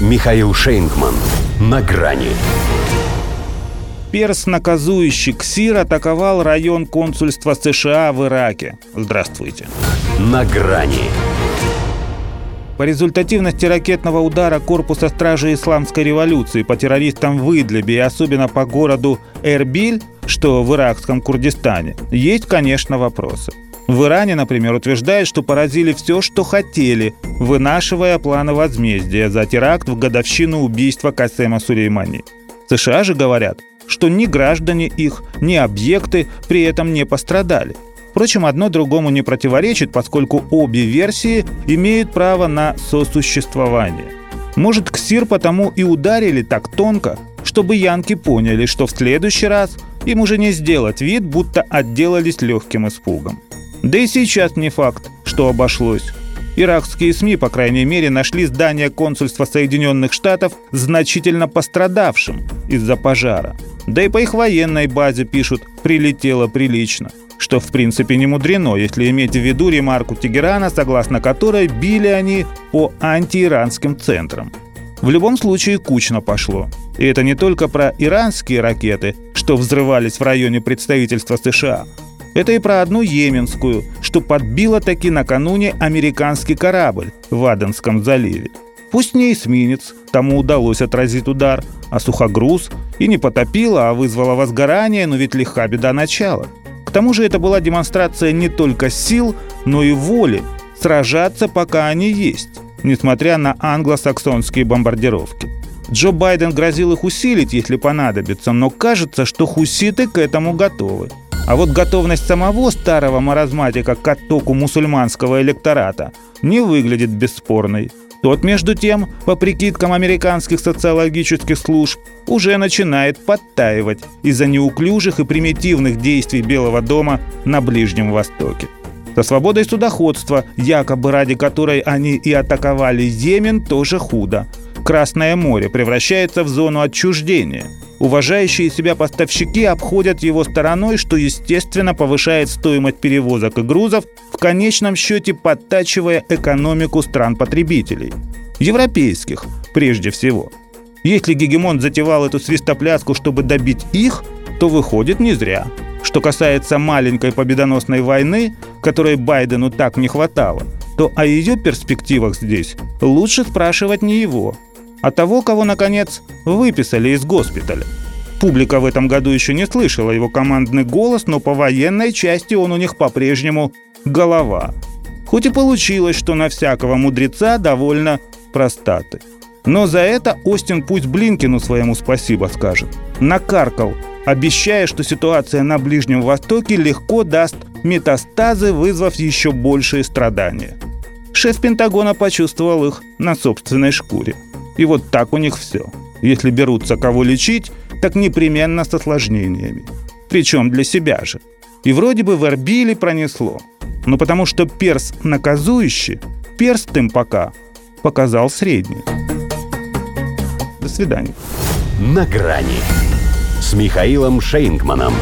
Михаил Шейнгман. На грани. Перс, наказующий КСИР, атаковал район консульства США в Ираке. Здравствуйте. На грани. По результативности ракетного удара корпуса стражи исламской революции по террористам в Идлибе и особенно по городу Эрбиль, что в иракском Курдистане, есть, конечно, вопросы. В Иране, например, утверждают, что поразили все, что хотели, вынашивая планы возмездия за теракт в годовщину убийства Касема Сулеймани. США же говорят, что ни граждане их, ни объекты при этом не пострадали. Впрочем, одно другому не противоречит, поскольку обе версии имеют право на сосуществование. Может, Ксир потому и ударили так тонко, чтобы янки поняли, что в следующий раз им уже не сделать вид, будто отделались легким испугом. Да и сейчас не факт, что обошлось. Иракские СМИ, по крайней мере, нашли здание консульства Соединенных Штатов значительно пострадавшим из-за пожара. Да и по их военной базе пишут «прилетело прилично», что в принципе не мудрено, если иметь в виду ремарку Тегерана, согласно которой били они по антииранским центрам. В любом случае кучно пошло. И это не только про иранские ракеты, что взрывались в районе представительства США, это и про одну Йеменскую, что подбила таки накануне американский корабль в Аденском заливе. Пусть не эсминец, тому удалось отразить удар, а сухогруз и не потопила, а вызвала возгорание, но ведь легка беда начала. К тому же это была демонстрация не только сил, но и воли сражаться, пока они есть, несмотря на англосаксонские бомбардировки. Джо Байден грозил их усилить, если понадобится, но кажется, что хуситы к этому готовы. А вот готовность самого старого маразматика к оттоку мусульманского электората не выглядит бесспорной. Тот, между тем, по прикидкам американских социологических служб, уже начинает подтаивать из-за неуклюжих и примитивных действий Белого дома на Ближнем Востоке. Со свободой судоходства, якобы ради которой они и атаковали Йемен, тоже худо. Красное море превращается в зону отчуждения – Уважающие себя поставщики обходят его стороной, что, естественно, повышает стоимость перевозок и грузов, в конечном счете подтачивая экономику стран-потребителей. Европейских, прежде всего. Если Гегемон затевал эту свистопляску, чтобы добить их, то выходит не зря. Что касается маленькой победоносной войны, которой Байдену так не хватало, то о ее перспективах здесь лучше спрашивать не его, а того, кого, наконец, выписали из госпиталя. Публика в этом году еще не слышала его командный голос, но по военной части он у них по-прежнему голова. Хоть и получилось, что на всякого мудреца довольно простаты. Но за это Остин пусть Блинкину своему спасибо скажет. Накаркал, обещая, что ситуация на Ближнем Востоке легко даст метастазы, вызвав еще большие страдания. Шеф Пентагона почувствовал их на собственной шкуре. И вот так у них все. Если берутся кого лечить, так непременно с осложнениями. Причем для себя же. И вроде бы в Эрбиле пронесло. Но потому что перс наказующий, перст им пока показал средний. До свидания. На грани с Михаилом Шейнгманом.